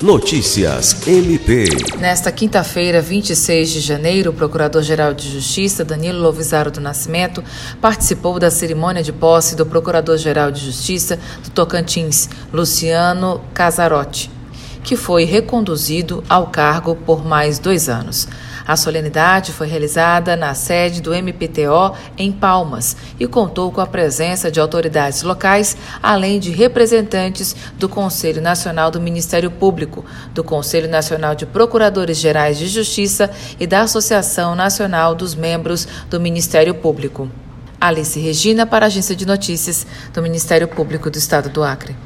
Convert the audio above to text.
Notícias MP. Nesta quinta-feira, 26 de janeiro, o Procurador-Geral de Justiça, Danilo Lovisaro do Nascimento, participou da cerimônia de posse do Procurador-Geral de Justiça do Tocantins, Luciano Casarotti, que foi reconduzido ao cargo por mais dois anos. A solenidade foi realizada na sede do MPTO em Palmas e contou com a presença de autoridades locais, além de representantes do Conselho Nacional do Ministério Público, do Conselho Nacional de Procuradores Gerais de Justiça e da Associação Nacional dos Membros do Ministério Público. Alice Regina, para a Agência de Notícias do Ministério Público do Estado do Acre.